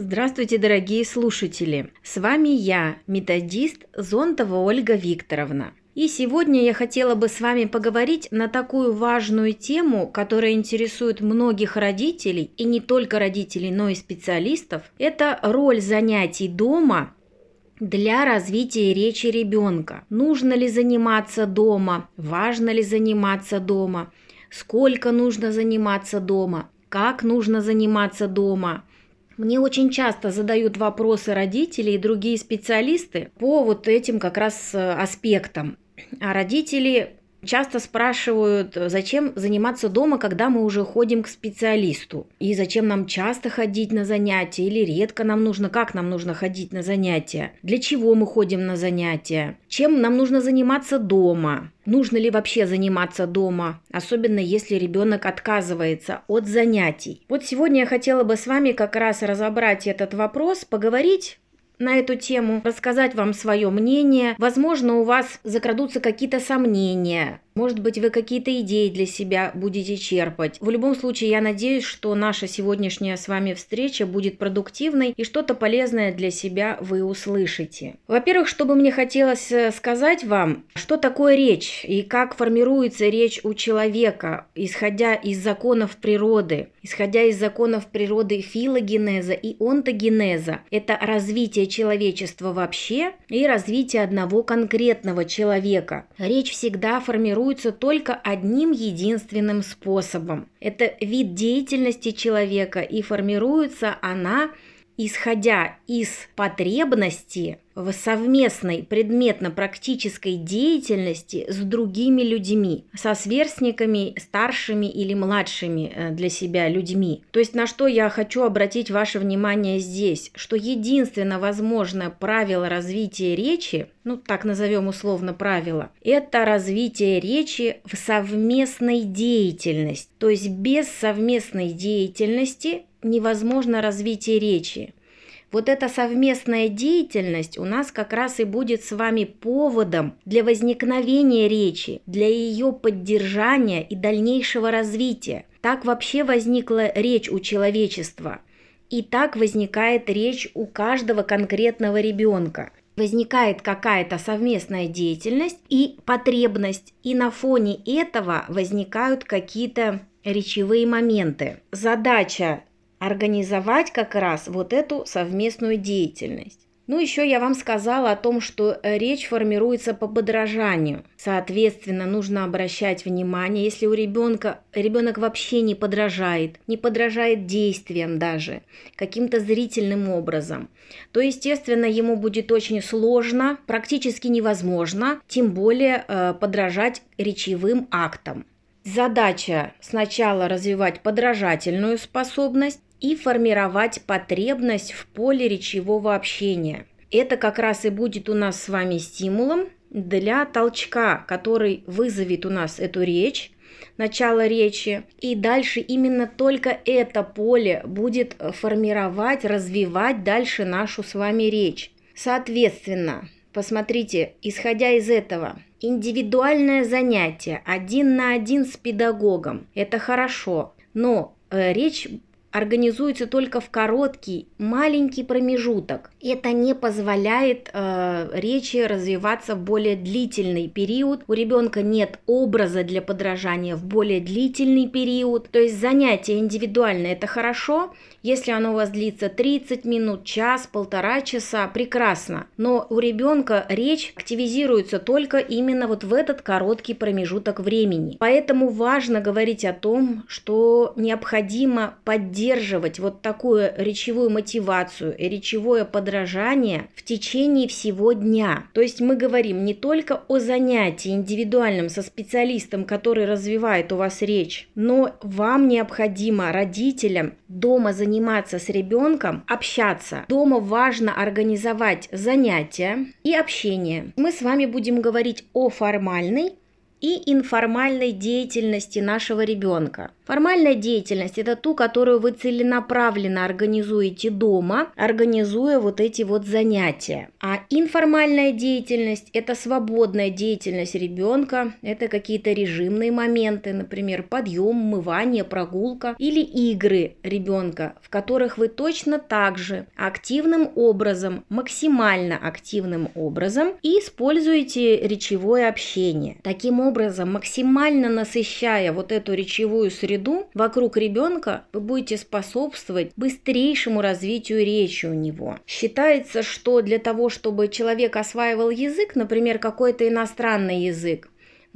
Здравствуйте, дорогие слушатели! С вами я, методист Зонтова Ольга Викторовна. И сегодня я хотела бы с вами поговорить на такую важную тему, которая интересует многих родителей, и не только родителей, но и специалистов. Это роль занятий дома для развития речи ребенка. Нужно ли заниматься дома? Важно ли заниматься дома? Сколько нужно заниматься дома? Как нужно заниматься дома? Мне очень часто задают вопросы родители и другие специалисты по вот этим как раз э, аспектам. А родители часто спрашивают, зачем заниматься дома, когда мы уже ходим к специалисту. И зачем нам часто ходить на занятия или редко нам нужно, как нам нужно ходить на занятия, для чего мы ходим на занятия, чем нам нужно заниматься дома. Нужно ли вообще заниматься дома, особенно если ребенок отказывается от занятий? Вот сегодня я хотела бы с вами как раз разобрать этот вопрос, поговорить на эту тему, рассказать вам свое мнение. Возможно, у вас закрадутся какие-то сомнения, может быть, вы какие-то идеи для себя будете черпать. В любом случае, я надеюсь, что наша сегодняшняя с вами встреча будет продуктивной и что-то полезное для себя вы услышите. Во-первых, что бы мне хотелось э, сказать вам, что такое речь и как формируется речь у человека, исходя из законов природы, исходя из законов природы филогенеза и онтогенеза. Это развитие человечества вообще и развитие одного конкретного человека. Речь всегда формируется формируется только одним единственным способом. Это вид деятельности человека, и формируется она исходя из потребности в совместной предметно-практической деятельности с другими людьми, со сверстниками, старшими или младшими э, для себя людьми. То есть на что я хочу обратить ваше внимание здесь, что единственно возможное правило развития речи, ну так назовем условно правило, это развитие речи в совместной деятельности. То есть без совместной деятельности невозможно развитие речи. Вот эта совместная деятельность у нас как раз и будет с вами поводом для возникновения речи, для ее поддержания и дальнейшего развития. Так вообще возникла речь у человечества. И так возникает речь у каждого конкретного ребенка. Возникает какая-то совместная деятельность и потребность, и на фоне этого возникают какие-то речевые моменты. Задача организовать как раз вот эту совместную деятельность. Ну, еще я вам сказала о том, что э, речь формируется по подражанию. Соответственно, нужно обращать внимание, если у ребенка ребенок вообще не подражает, не подражает действиям даже, каким-то зрительным образом, то, естественно, ему будет очень сложно, практически невозможно, тем более э, подражать речевым актам. Задача сначала развивать подражательную способность, и формировать потребность в поле речевого общения. Это как раз и будет у нас с вами стимулом для толчка, который вызовет у нас эту речь, начало речи. И дальше именно только это поле будет формировать, развивать дальше нашу с вами речь. Соответственно, посмотрите, исходя из этого, индивидуальное занятие один на один с педагогом – это хорошо, но э, речь организуется только в короткий, маленький промежуток. Это не позволяет э, речи развиваться в более длительный период. У ребенка нет образа для подражания в более длительный период. То есть занятие индивидуальное это хорошо, если оно у вас длится 30 минут, час, полтора часа, прекрасно. Но у ребенка речь активизируется только именно вот в этот короткий промежуток времени. Поэтому важно говорить о том, что необходимо поддерживать вот такую речевую мотивацию и речевое подражание в течение всего дня. То есть мы говорим не только о занятии индивидуальном со специалистом, который развивает у вас речь, но вам необходимо родителям дома заниматься заниматься с ребенком, общаться. Дома важно организовать занятия и общение. Мы с вами будем говорить о формальной и информальной деятельности нашего ребенка. Формальная деятельность – это ту, которую вы целенаправленно организуете дома, организуя вот эти вот занятия. А информальная деятельность – это свободная деятельность ребенка, это какие-то режимные моменты, например, подъем, умывание, прогулка или игры ребенка, в которых вы точно так же активным образом, максимально активным образом используете речевое общение. Таким образом, максимально насыщая вот эту речевую среду вокруг ребенка, вы будете способствовать быстрейшему развитию речи у него. Считается, что для того, чтобы человек осваивал язык, например, какой-то иностранный язык,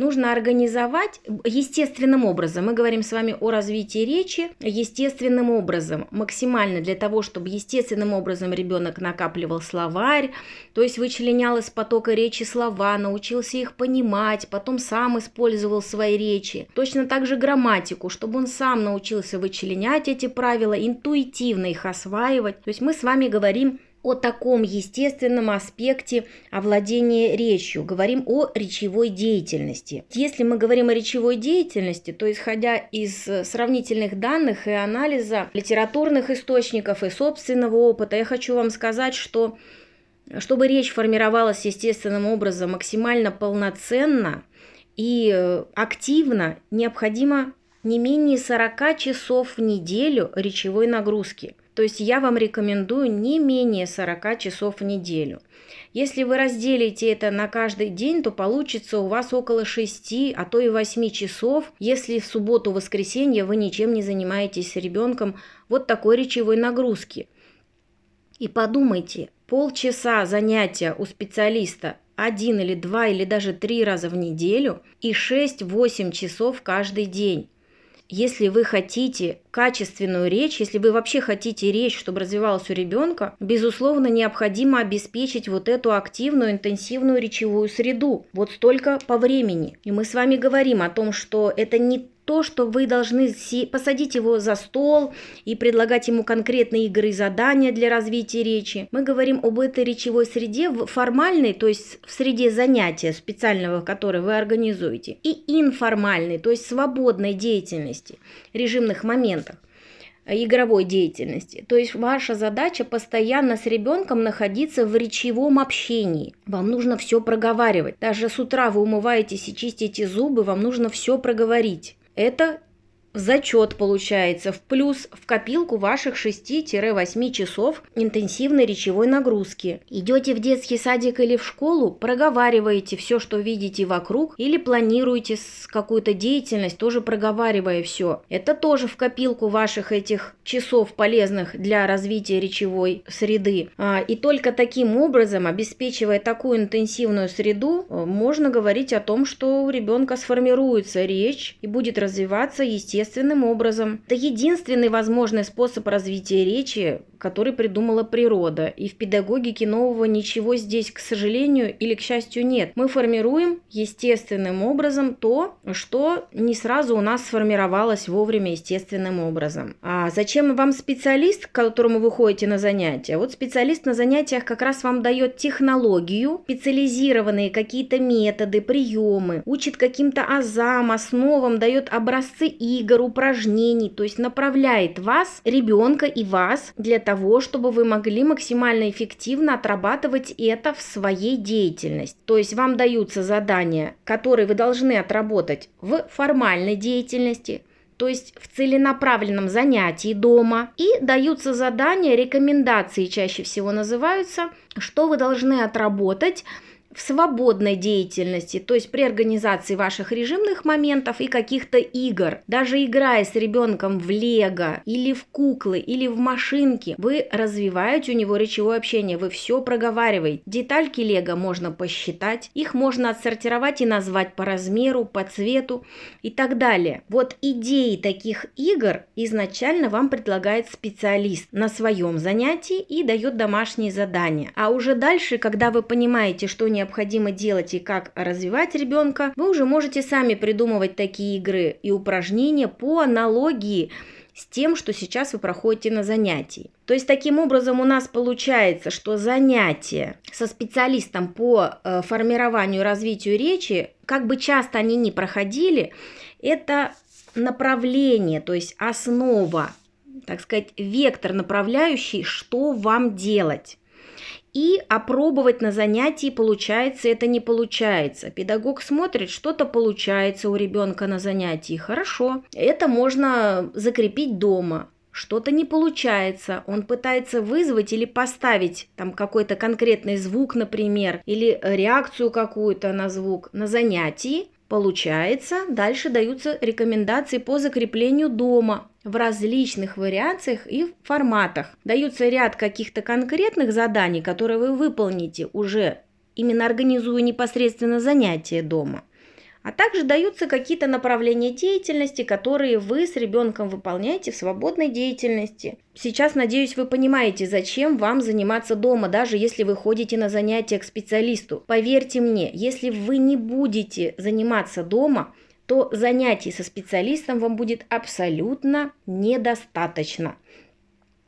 нужно организовать естественным образом. Мы говорим с вами о развитии речи естественным образом, максимально для того, чтобы естественным образом ребенок накапливал словарь, то есть вычленял из потока речи слова, научился их понимать, потом сам использовал свои речи. Точно так же грамматику, чтобы он сам научился вычленять эти правила, интуитивно их осваивать. То есть мы с вами говорим о таком естественном аспекте овладения речью, говорим о речевой деятельности. Если мы говорим о речевой деятельности, то исходя из сравнительных данных и анализа литературных источников и собственного опыта, я хочу вам сказать, что чтобы речь формировалась естественным образом максимально полноценно и активно, необходимо не менее 40 часов в неделю речевой нагрузки – то есть я вам рекомендую не менее 40 часов в неделю. Если вы разделите это на каждый день, то получится у вас около 6, а то и 8 часов, если в субботу-воскресенье вы ничем не занимаетесь с ребенком вот такой речевой нагрузки. И подумайте, полчаса занятия у специалиста один или два или даже три раза в неделю и 6-8 часов каждый день если вы хотите качественную речь, если вы вообще хотите речь, чтобы развивалась у ребенка, безусловно, необходимо обеспечить вот эту активную, интенсивную речевую среду. Вот столько по времени. И мы с вами говорим о том, что это не то, что вы должны посадить его за стол и предлагать ему конкретные игры и задания для развития речи. Мы говорим об этой речевой среде в формальной, то есть в среде занятия специального, которое вы организуете, и информальной, то есть свободной деятельности, режимных моментах игровой деятельности. То есть ваша задача постоянно с ребенком находиться в речевом общении. Вам нужно все проговаривать. Даже с утра вы умываетесь и чистите зубы, вам нужно все проговорить. Это зачет получается в плюс в копилку ваших 6-8 часов интенсивной речевой нагрузки. Идете в детский садик или в школу, проговариваете все, что видите вокруг, или планируете какую-то деятельность, тоже проговаривая все. Это тоже в копилку ваших этих часов полезных для развития речевой среды. А, и только таким образом, обеспечивая такую интенсивную среду, можно говорить о том, что у ребенка сформируется речь и будет развиваться естественно естественным образом. Это единственный возможный способ развития речи, который придумала природа. И в педагогике нового ничего здесь, к сожалению или к счастью, нет. Мы формируем естественным образом то, что не сразу у нас сформировалось вовремя естественным образом. А зачем вам специалист, к которому вы ходите на занятия? Вот специалист на занятиях как раз вам дает технологию, специализированные какие-то методы, приемы, учит каким-то азам, основам, дает образцы игр, упражнений, то есть направляет вас, ребенка и вас для того, чтобы вы могли максимально эффективно отрабатывать это в своей деятельности. То есть вам даются задания, которые вы должны отработать в формальной деятельности, то есть в целенаправленном занятии дома, и даются задания, рекомендации чаще всего называются, что вы должны отработать в свободной деятельности, то есть при организации ваших режимных моментов и каких-то игр. Даже играя с ребенком в лего или в куклы или в машинки, вы развиваете у него речевое общение, вы все проговариваете. Детальки лего можно посчитать, их можно отсортировать и назвать по размеру, по цвету и так далее. Вот идеи таких игр изначально вам предлагает специалист на своем занятии и дает домашние задания. А уже дальше, когда вы понимаете, что не необходимо делать и как развивать ребенка, вы уже можете сами придумывать такие игры и упражнения по аналогии с тем, что сейчас вы проходите на занятии. То есть таким образом у нас получается, что занятия со специалистом по э, формированию и развитию речи, как бы часто они ни проходили, это направление, то есть основа, так сказать, вектор направляющий, что вам делать. И опробовать на занятии получается, это не получается. Педагог смотрит, что-то получается у ребенка на занятии, хорошо. Это можно закрепить дома что-то не получается, он пытается вызвать или поставить там какой-то конкретный звук, например, или реакцию какую-то на звук на занятии, получается, дальше даются рекомендации по закреплению дома в различных вариациях и форматах. Даются ряд каких-то конкретных заданий, которые вы выполните уже именно организуя непосредственно занятия дома а также даются какие-то направления деятельности, которые вы с ребенком выполняете в свободной деятельности. Сейчас, надеюсь, вы понимаете, зачем вам заниматься дома, даже если вы ходите на занятия к специалисту. Поверьте мне, если вы не будете заниматься дома, то занятий со специалистом вам будет абсолютно недостаточно.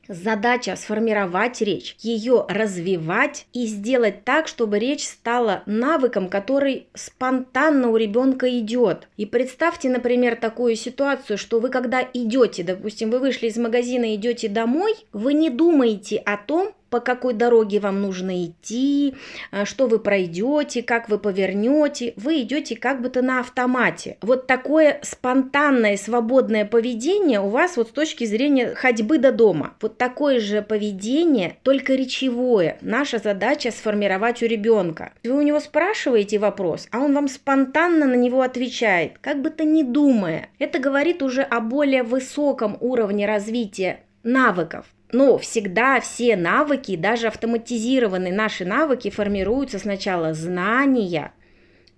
Задача сформировать речь, ее развивать и сделать так, чтобы речь стала навыком, который спонтанно у ребенка идет. И представьте, например, такую ситуацию, что вы когда идете, допустим, вы вышли из магазина, идете домой, вы не думаете о том, по какой дороге вам нужно идти, а, что вы пройдете, как вы повернете. Вы идете как бы-то на автомате. Вот такое спонтанное, свободное поведение у вас вот с точки зрения ходьбы до дома. Вот такое же поведение, только речевое. Наша задача сформировать у ребенка. Вы у него спрашиваете вопрос, а он вам спонтанно на него отвечает, как бы то ни думая. Это говорит уже о более высоком уровне развития навыков. Но всегда все навыки, даже автоматизированные наши навыки формируются сначала знания,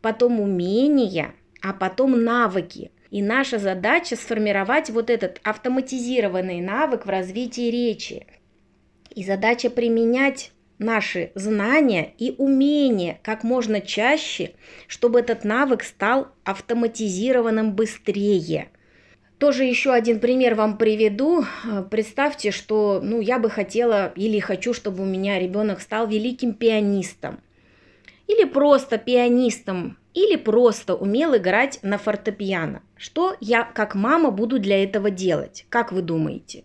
потом умения, а потом навыки. И наша задача сформировать вот этот автоматизированный навык в развитии речи. И задача применять наши знания и умения как можно чаще, чтобы этот навык стал автоматизированным быстрее – тоже еще один пример вам приведу. Представьте, что ну, я бы хотела или хочу, чтобы у меня ребенок стал великим пианистом. Или просто пианистом, или просто умел играть на фортепиано. Что я как мама буду для этого делать? Как вы думаете?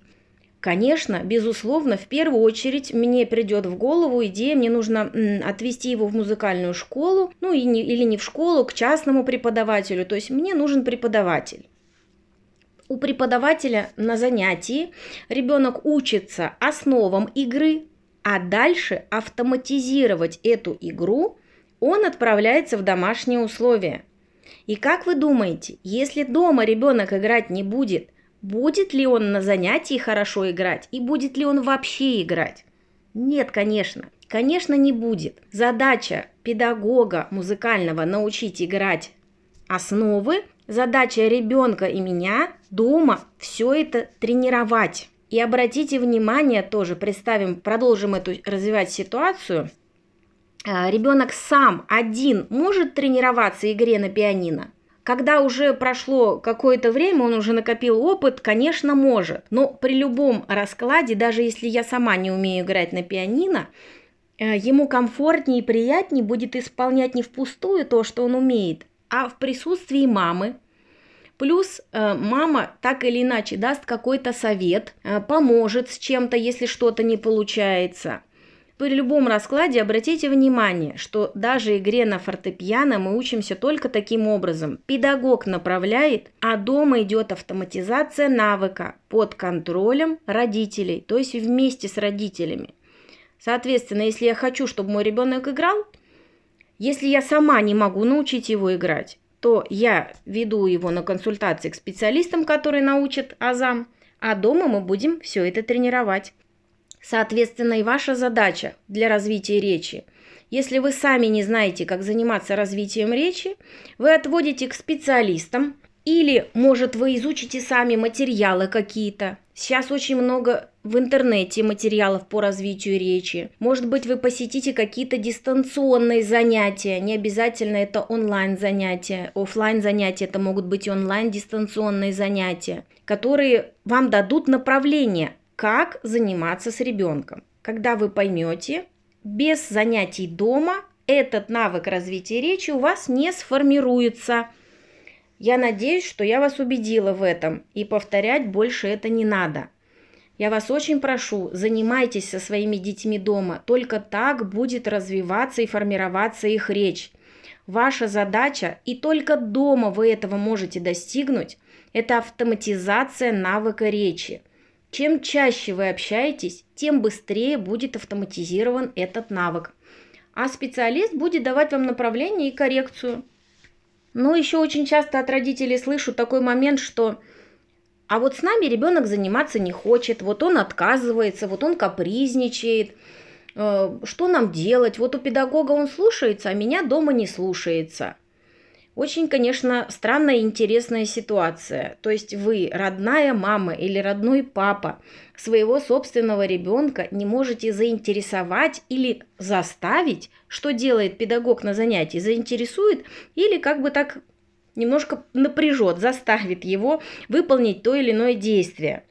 Конечно, безусловно, в первую очередь мне придет в голову идея, мне нужно отвести его в музыкальную школу, ну и не, или не в школу, к частному преподавателю. То есть мне нужен преподаватель у преподавателя на занятии ребенок учится основам игры, а дальше автоматизировать эту игру он отправляется в домашние условия. И как вы думаете, если дома ребенок играть не будет, будет ли он на занятии хорошо играть и будет ли он вообще играть? Нет, конечно. Конечно, не будет. Задача педагога музыкального научить играть основы, Задача ребенка и меня дома все это тренировать. И обратите внимание тоже, представим, продолжим эту развивать ситуацию. А, ребенок сам один может тренироваться игре на пианино. Когда уже прошло какое-то время, он уже накопил опыт, конечно, может. Но при любом раскладе, даже если я сама не умею играть на пианино, э, ему комфортнее и приятнее будет исполнять не впустую то, что он умеет, а в присутствии мамы. Плюс э, мама так или иначе даст какой-то совет, э, поможет с чем-то, если что-то не получается. При любом раскладе обратите внимание, что даже игре на фортепиано мы учимся только таким образом. Педагог направляет, а дома идет автоматизация навыка под контролем родителей, то есть вместе с родителями. Соответственно, если я хочу, чтобы мой ребенок играл, если я сама не могу научить его играть, то я веду его на консультации к специалистам, которые научат азам, а дома мы будем все это тренировать. Соответственно, и ваша задача для развития речи. Если вы сами не знаете, как заниматься развитием речи, вы отводите к специалистам, или, может, вы изучите сами материалы какие-то. Сейчас очень много в интернете материалов по развитию речи. Может быть, вы посетите какие-то дистанционные занятия. Не обязательно это онлайн занятия. Офлайн занятия это могут быть онлайн дистанционные занятия, которые вам дадут направление, как заниматься с ребенком. Когда вы поймете, без занятий дома этот навык развития речи у вас не сформируется – Я надеюсь, что я вас убедила в этом, и повторять больше это не надо. Я вас очень прошу, занимайтесь со своими детьми дома, только так будет развиваться и формироваться их речь. Ваша задача, и только дома вы этого можете достигнуть, это автоматизация навыка речи. Чем чаще вы общаетесь, тем быстрее будет автоматизирован этот навык. А специалист будет давать вам направление и коррекцию. Но еще очень часто от родителей слышу такой момент, что а вот с нами ребенок заниматься не хочет, вот он отказывается, вот он капризничает. Э, что нам делать? Вот у педагога он слушается, а меня дома не слушается. Очень, конечно, странная и интересная ситуация. То есть вы, родная мама или родной папа, своего собственного ребенка не можете заинтересовать или заставить, что делает педагог на занятии, заинтересует или как бы так немножко напряжет, заставит его выполнить то или иное действие.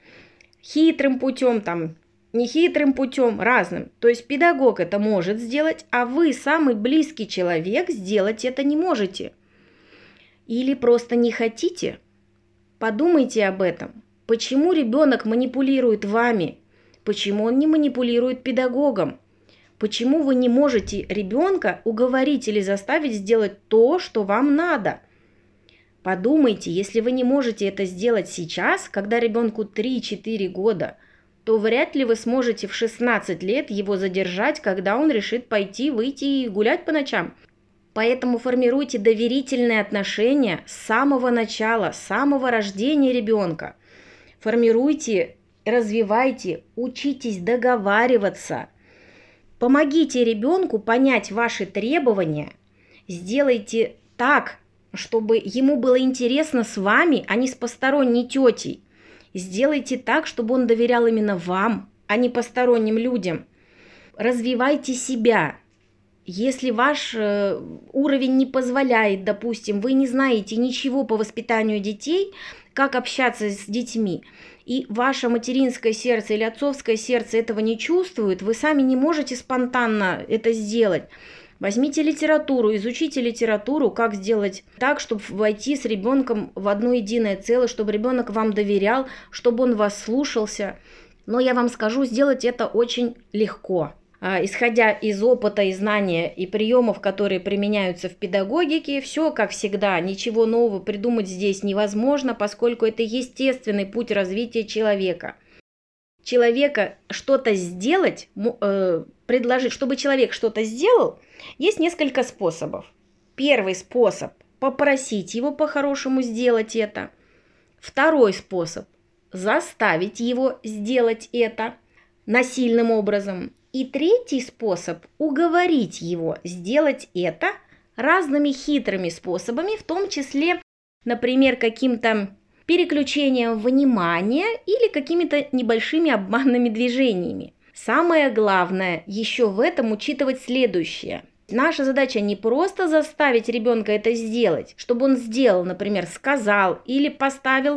Хитрым путем, там, нехитрым путем, разным. То есть педагог это может сделать, а вы, самый близкий человек, сделать это не можете. Или просто не хотите. Подумайте об этом. Почему ребенок манипулирует вами? Почему он не манипулирует педагогом? Почему вы не можете ребенка уговорить или заставить сделать то, что вам надо – Подумайте, если вы не можете это сделать сейчас, когда ребенку 3-4 года, то вряд ли вы сможете в 16 лет его задержать, когда он решит пойти, выйти и гулять по ночам. Поэтому формируйте доверительные отношения с самого начала, с самого рождения ребенка. Формируйте, развивайте, учитесь договариваться. Помогите ребенку понять ваши требования. Сделайте так, чтобы ему было интересно с вами, а не с посторонней тетей. Сделайте так, чтобы он доверял именно вам, а не посторонним людям. Развивайте себя. Если ваш э, уровень не позволяет, допустим, вы не знаете ничего по воспитанию детей, как общаться с детьми, и ваше материнское сердце или отцовское сердце этого не чувствует, вы сами не можете спонтанно это сделать Возьмите литературу, изучите литературу, как сделать так, чтобы войти с ребенком в одно единое целое, чтобы ребенок вам доверял, чтобы он вас слушался. Но я вам скажу, сделать это очень легко. А, исходя из опыта и знания и приемов, которые применяются в педагогике, все как всегда, ничего нового придумать здесь невозможно, поскольку это естественный путь развития человека. Человека что-то сделать, э, предложить, чтобы человек что-то сделал – есть несколько способов. Первый способ – попросить его по-хорошему сделать это. Второй способ – заставить его сделать это насильным образом. И третий способ – уговорить его сделать это разными хитрыми способами, в том числе, например, каким-то переключением внимания или какими-то небольшими обманными движениями. Самое главное еще в этом учитывать следующее. Наша задача не просто заставить ребенка это сделать, чтобы он сделал, например, сказал или поставил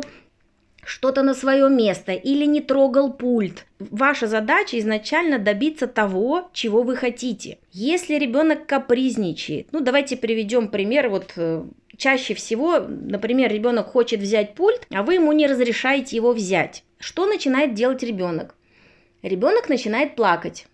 что-то на свое место или не трогал пульт. Ваша задача изначально добиться того, чего вы хотите. Если ребенок капризничает, ну давайте приведем пример, вот э, чаще всего, например, ребенок хочет взять пульт, а вы ему не разрешаете его взять. Что начинает делать ребенок? Ребенок начинает плакать.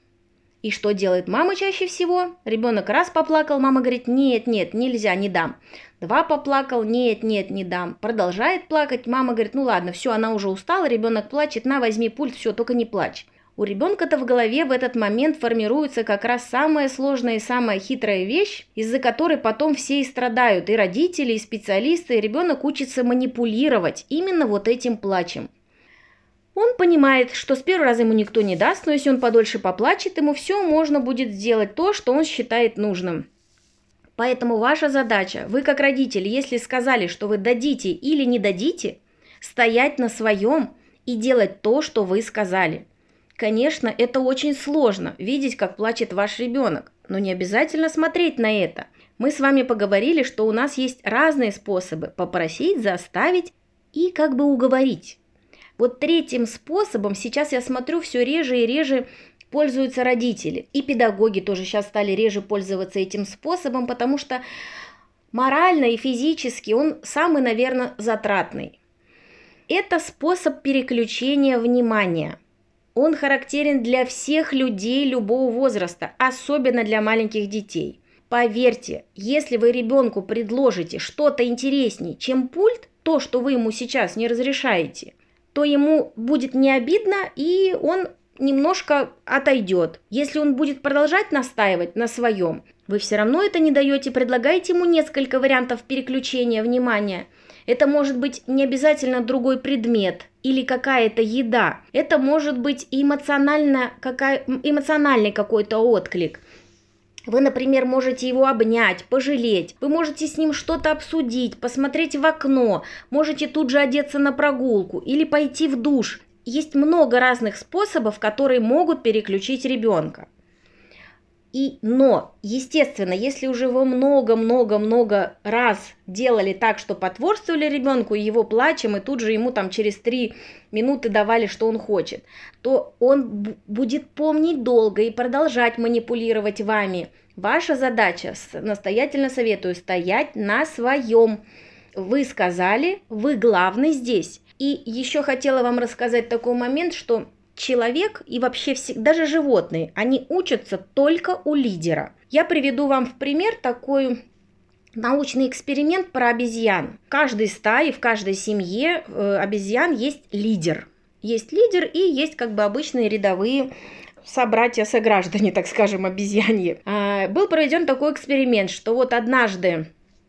И что делает мама чаще всего? Ребенок раз поплакал, мама говорит, нет, нет, нельзя, не дам. Два поплакал, нет, нет, не дам. Продолжает плакать, мама говорит, ну ладно, все, она уже устала, ребенок плачет, на, возьми пульт, все, только не плачь. У ребенка-то в голове в этот момент формируется как раз самая сложная и самая хитрая вещь, из-за которой потом все и страдают, и родители, и специалисты, и ребенок учится манипулировать именно вот этим плачем. Он понимает, что с первого раза ему никто не даст, но если он подольше поплачет, ему все можно будет сделать то, что он считает нужным. Поэтому ваша задача, вы как родители, если сказали, что вы дадите или не дадите, стоять на своем и делать то, что вы сказали. Конечно, это очень сложно, видеть, как плачет ваш ребенок, но не обязательно смотреть на это. Мы с вами поговорили, что у нас есть разные способы попросить, заставить и как бы уговорить. Вот третьим способом сейчас я смотрю все реже и реже пользуются родители. И педагоги тоже сейчас стали реже пользоваться этим способом, потому что Морально и физически он самый, наверное, затратный. Это способ переключения внимания. Он характерен для всех людей любого возраста, особенно для маленьких детей. Поверьте, если вы ребенку предложите что-то интереснее, чем пульт, то, что вы ему сейчас не разрешаете, то ему будет не обидно, и он немножко отойдет. Если он будет продолжать настаивать на своем, вы все равно это не даете, предлагаете ему несколько вариантов переключения внимания. Это может быть не обязательно другой предмет или какая-то еда. Это может быть эмоционально, какая, эмоциональный какой-то отклик. Вы, например, можете его обнять, пожалеть, вы можете с ним что-то обсудить, посмотреть в окно, можете тут же одеться на прогулку или пойти в душ есть много разных способов, которые могут переключить ребенка. И, но, естественно, если уже вы много-много-много раз делали так, что потворствовали ребенку его плачем, и тут же ему там через три минуты давали, что он хочет, то он будет помнить долго и продолжать манипулировать вами. Ваша задача, настоятельно советую, стоять на своем. Вы сказали, вы главный здесь. И еще хотела вам рассказать такой момент, что человек и вообще все, даже животные, они учатся только у лидера. Я приведу вам в пример такой научный эксперимент про обезьян. В каждой стае, в каждой семье э, обезьян есть лидер. Есть лидер и есть как бы обычные рядовые собратья, сограждане, так скажем, обезьяньи. А, был проведен такой эксперимент, что вот однажды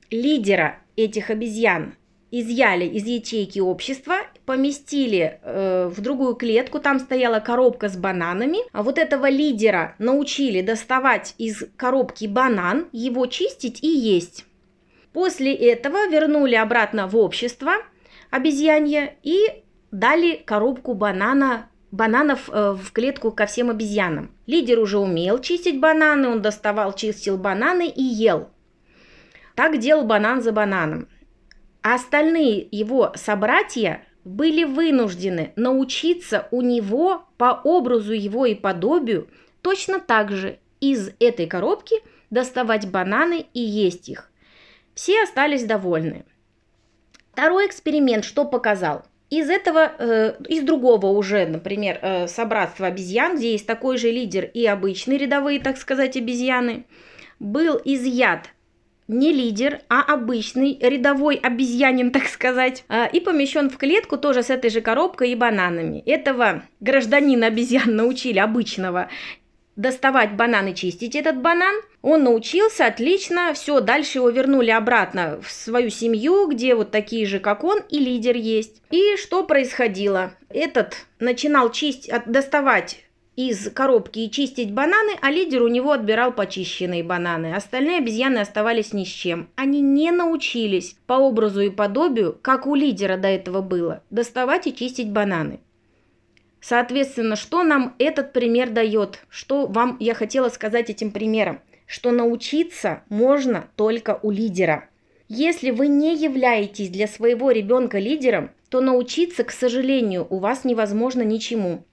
лидера этих обезьян изъяли из ячейки общества, поместили э, в другую клетку, там стояла коробка с бананами, а вот этого лидера научили доставать из коробки банан, его чистить и есть. После этого вернули обратно в общество обезьянье и дали коробку банана бананов э, в клетку ко всем обезьянам. Лидер уже умел чистить бананы, он доставал, чистил бананы и ел. Так делал банан за бананом. А остальные его собратья были вынуждены научиться у него по образу его и подобию точно так же из этой коробки доставать бананы и есть их. Все остались довольны. Второй эксперимент что показал? Из этого, э, из другого уже, например, э, собратства обезьян, где есть такой же лидер и обычные рядовые, так сказать, обезьяны, был изъят не лидер, а обычный рядовой обезьянин, так сказать, а, и помещен в клетку тоже с этой же коробкой и бананами. Этого гражданина обезьян научили обычного доставать банан и чистить этот банан. Он научился отлично, все, дальше его вернули обратно в свою семью, где вот такие же, как он, и лидер есть. И что происходило? Этот начинал чистить, доставать из коробки и чистить бананы, а лидер у него отбирал почищенные бананы. Остальные обезьяны оставались ни с чем. Они не научились по образу и подобию, как у лидера до этого было, доставать и чистить бананы. Соответственно, что нам этот пример дает? Что вам я хотела сказать этим примером? Что научиться можно только у лидера. Если вы не являетесь для своего ребенка лидером, то научиться, к сожалению, у вас невозможно ничему.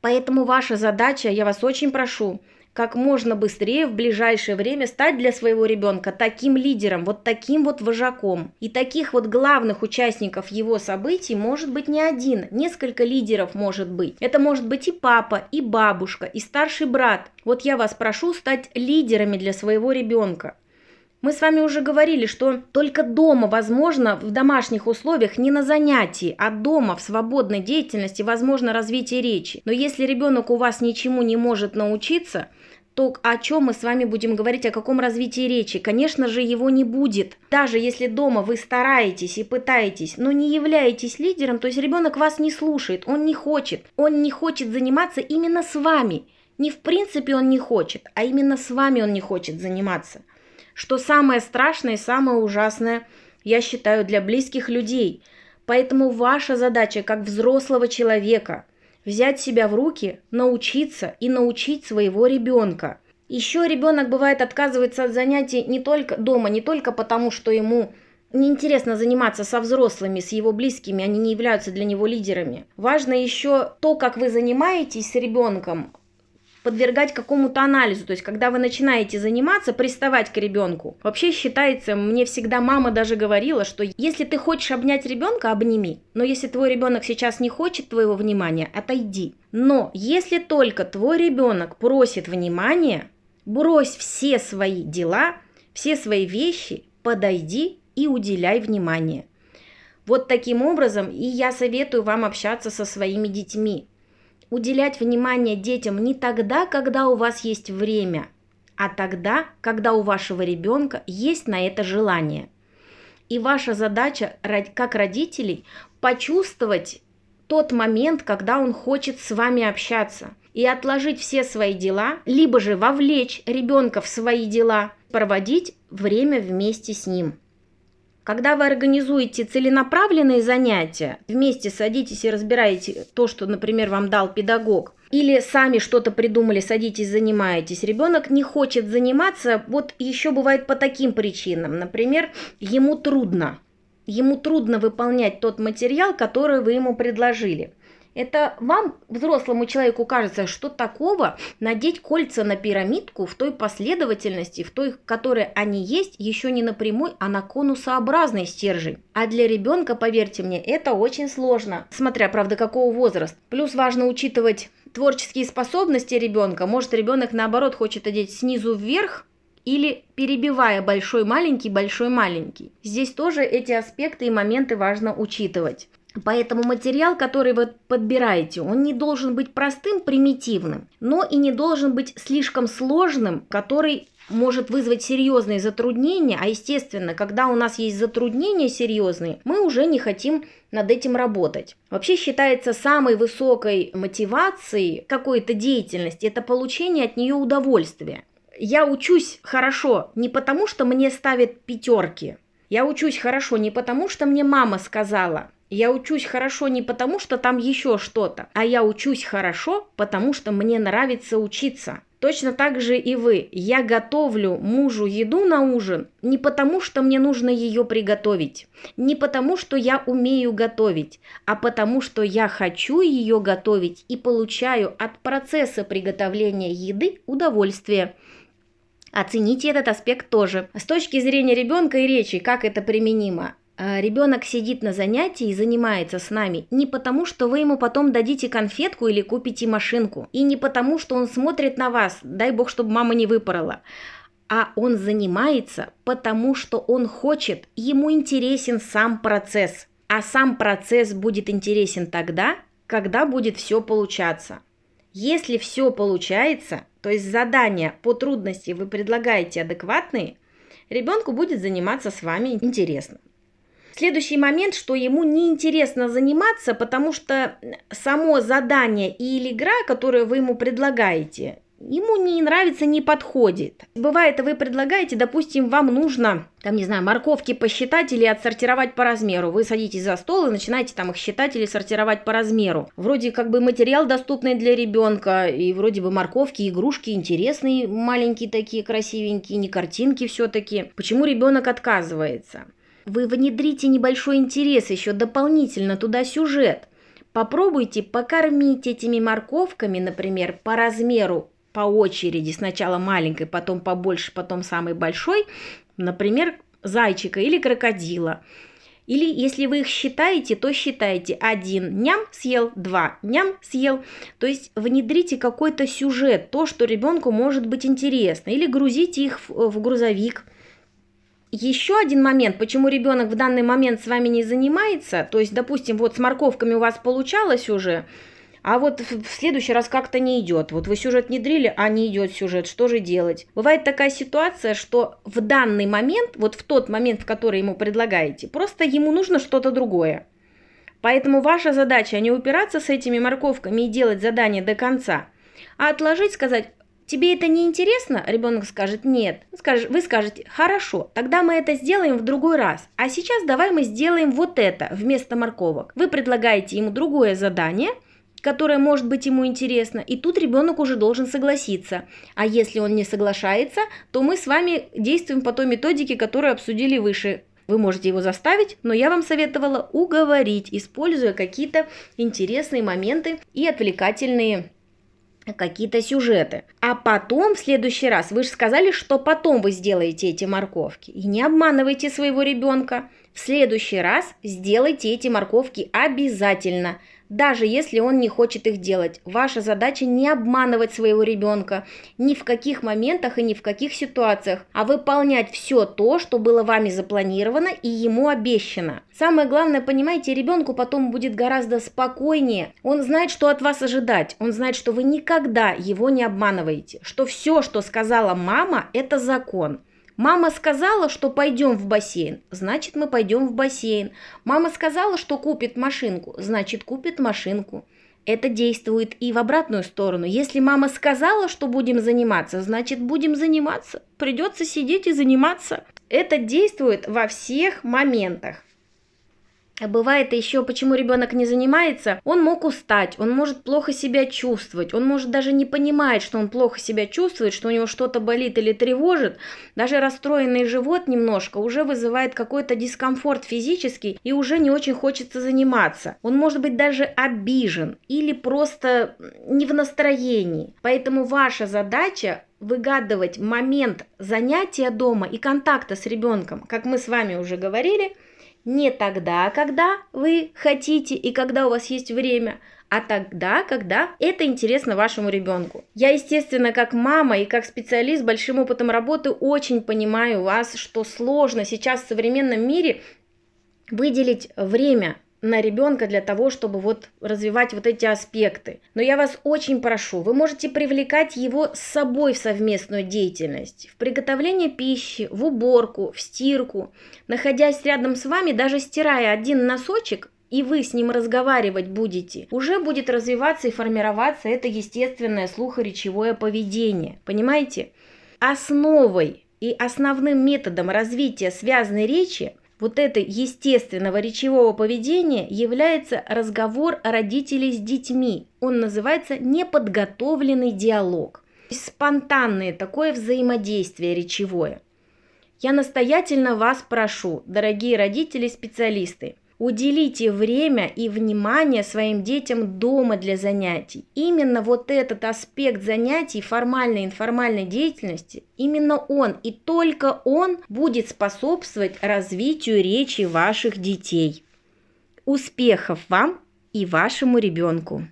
Поэтому ваша задача, я вас очень прошу, как можно быстрее в ближайшее время стать для своего ребенка таким лидером, вот таким вот вожаком. И таких вот главных участников его событий может быть не один, несколько лидеров может быть. Это может быть и папа, и бабушка, и старший брат. Вот я вас прошу стать лидерами для своего ребенка. Мы с вами уже говорили, что только дома возможно в домашних условиях, не на занятии, а дома в свободной деятельности возможно развитие речи. Но если ребенок у вас ничему не может научиться, то о чем мы с вами будем говорить, о каком развитии речи? Конечно же, его не будет. Даже если дома вы стараетесь и пытаетесь, но не являетесь лидером, то есть ребенок вас не слушает, он не хочет. Он не хочет заниматься именно с вами. Не в принципе он не хочет, а именно с вами он не хочет заниматься что самое страшное и самое ужасное, я считаю, для близких людей. Поэтому ваша задача как взрослого человека взять себя в руки, научиться и научить своего ребенка. Еще ребенок бывает отказывается от занятий не только дома, не только потому, что ему неинтересно заниматься со взрослыми, с его близкими, они не являются для него лидерами. Важно еще то, как вы занимаетесь с ребенком, подвергать какому-то анализу. То есть, когда вы начинаете заниматься, приставать к ребенку. Вообще считается, мне всегда мама даже говорила, что если ты хочешь обнять ребенка, обними. Но если твой ребенок сейчас не хочет твоего внимания, отойди. Но если только твой ребенок просит внимания, брось все свои дела, все свои вещи, подойди и уделяй внимание. Вот таким образом и я советую вам общаться со своими детьми. Уделять внимание детям не тогда, когда у вас есть время, а тогда, когда у вашего ребенка есть на это желание. И ваша задача, как родителей, почувствовать тот момент, когда он хочет с вами общаться, и отложить все свои дела, либо же вовлечь ребенка в свои дела, проводить время вместе с ним. Когда вы организуете целенаправленные занятия, вместе садитесь и разбираете то, что, например, вам дал педагог, или сами что-то придумали, садитесь, занимаетесь. Ребенок не хочет заниматься, вот еще бывает по таким причинам. Например, ему трудно. Ему трудно выполнять тот материал, который вы ему предложили. Это вам, взрослому человеку, кажется, что такого надеть кольца на пирамидку в той последовательности, в той, которой они есть, еще не на прямой, а на конусообразный стержень. А для ребенка, поверьте мне, это очень сложно, смотря, правда, какого возраста. Плюс важно учитывать творческие способности ребенка. Может, ребенок, наоборот, хочет одеть снизу вверх, или перебивая большой-маленький, большой-маленький. Здесь тоже эти аспекты и моменты важно учитывать. Поэтому материал, который вы подбираете, он не должен быть простым, примитивным, но и не должен быть слишком сложным, который может вызвать серьезные затруднения, а естественно, когда у нас есть затруднения серьезные, мы уже не хотим над этим работать. Вообще считается самой высокой мотивацией какой-то деятельности это получение от нее удовольствия. Я учусь хорошо не потому, что мне ставят пятерки. Я учусь хорошо не потому, что мне мама сказала, я учусь хорошо не потому, что там еще что-то, а я учусь хорошо, потому что мне нравится учиться. Точно так же и вы. Я готовлю мужу еду на ужин не потому, что мне нужно ее приготовить, не потому, что я умею готовить, а потому, что я хочу ее готовить и получаю от процесса приготовления еды удовольствие. Оцените этот аспект тоже. С точки зрения ребенка и речи, как это применимо? А, ребенок сидит на занятии и занимается с нами не потому, что вы ему потом дадите конфетку или купите машинку, и не потому, что он смотрит на вас, дай бог, чтобы мама не выпорола, а он занимается, потому что он хочет, ему интересен сам процесс. А сам процесс будет интересен тогда, когда будет все получаться. Если все получается, то есть задания по трудности вы предлагаете адекватные, ребенку будет заниматься с вами интересно. Следующий момент, что ему неинтересно заниматься, потому что само задание или игра, которую вы ему предлагаете, ему не нравится, не подходит. Бывает, вы предлагаете, допустим, вам нужно, там, не знаю, морковки посчитать или отсортировать по размеру. Вы садитесь за стол и начинаете там их считать или сортировать по размеру. Вроде как бы материал доступный для ребенка, и вроде бы морковки, игрушки интересные, маленькие такие, красивенькие, не картинки все-таки. Почему ребенок отказывается? Вы внедрите небольшой интерес еще дополнительно туда сюжет. Попробуйте покормить этими морковками, например, по размеру по очереди, сначала маленькой, потом побольше, потом самой большой, например, зайчика или крокодила. Или если вы их считаете, то считайте один ням съел, два ням съел. То есть внедрите какой-то сюжет, то, что ребенку может быть интересно. Или грузите их в, в грузовик – еще один момент, почему ребенок в данный момент с вами не занимается, то есть, допустим, вот с морковками у вас получалось уже, а вот в следующий раз как-то не идет. Вот вы сюжет не дрили, а не идет сюжет. Что же делать? Бывает такая ситуация, что в данный момент, вот в тот момент, в который ему предлагаете, просто ему нужно что-то другое. Поэтому ваша задача не упираться с этими морковками и делать задание до конца, а отложить, сказать, Тебе это не интересно? Ребенок скажет нет. Вы скажете хорошо, тогда мы это сделаем в другой раз. А сейчас давай мы сделаем вот это вместо морковок. Вы предлагаете ему другое задание, которое может быть ему интересно, и тут ребенок уже должен согласиться. А если он не соглашается, то мы с вами действуем по той методике, которую обсудили выше. Вы можете его заставить, но я вам советовала уговорить, используя какие-то интересные моменты и отвлекательные какие-то сюжеты. А потом, в следующий раз, вы же сказали, что потом вы сделаете эти морковки. И не обманывайте своего ребенка. В следующий раз сделайте эти морковки обязательно даже если он не хочет их делать. Ваша задача не обманывать своего ребенка ни в каких моментах и ни в каких ситуациях, а выполнять все то, что было вами запланировано и ему обещано. Самое главное, понимаете, ребенку потом будет гораздо спокойнее. Он знает, что от вас ожидать. Он знает, что вы никогда его не обманываете, что все, что сказала мама, это закон. Мама сказала, что пойдем в бассейн, значит мы пойдем в бассейн. Мама сказала, что купит машинку, значит купит машинку. Это действует и в обратную сторону. Если мама сказала, что будем заниматься, значит будем заниматься. Придется сидеть и заниматься. Это действует во всех моментах. Бывает еще, почему ребенок не занимается, он мог устать, он может плохо себя чувствовать, он может даже не понимать, что он плохо себя чувствует, что у него что-то болит или тревожит. Даже расстроенный живот немножко уже вызывает какой-то дискомфорт физический и уже не очень хочется заниматься. Он может быть даже обижен или просто не в настроении. Поэтому ваша задача выгадывать момент занятия дома и контакта с ребенком, как мы с вами уже говорили – не тогда, когда вы хотите и когда у вас есть время, а тогда, когда это интересно вашему ребенку. Я, естественно, как мама и как специалист с большим опытом работы очень понимаю вас, что сложно сейчас в современном мире выделить время на ребенка для того, чтобы вот развивать вот эти аспекты. Но я вас очень прошу, вы можете привлекать его с собой в совместную деятельность, в приготовление пищи, в уборку, в стирку. Находясь рядом с вами, даже стирая один носочек, и вы с ним разговаривать будете, уже будет развиваться и формироваться это естественное слухоречевое поведение. Понимаете? Основой и основным методом развития связанной речи вот это естественного речевого поведения является разговор родителей с детьми. Он называется неподготовленный диалог. Спонтанное такое взаимодействие речевое. Я настоятельно вас прошу, дорогие родители-специалисты, Уделите время и внимание своим детям дома для занятий. Именно вот этот аспект занятий формальной и информальной деятельности, именно он и только он будет способствовать развитию речи ваших детей. Успехов вам и вашему ребенку!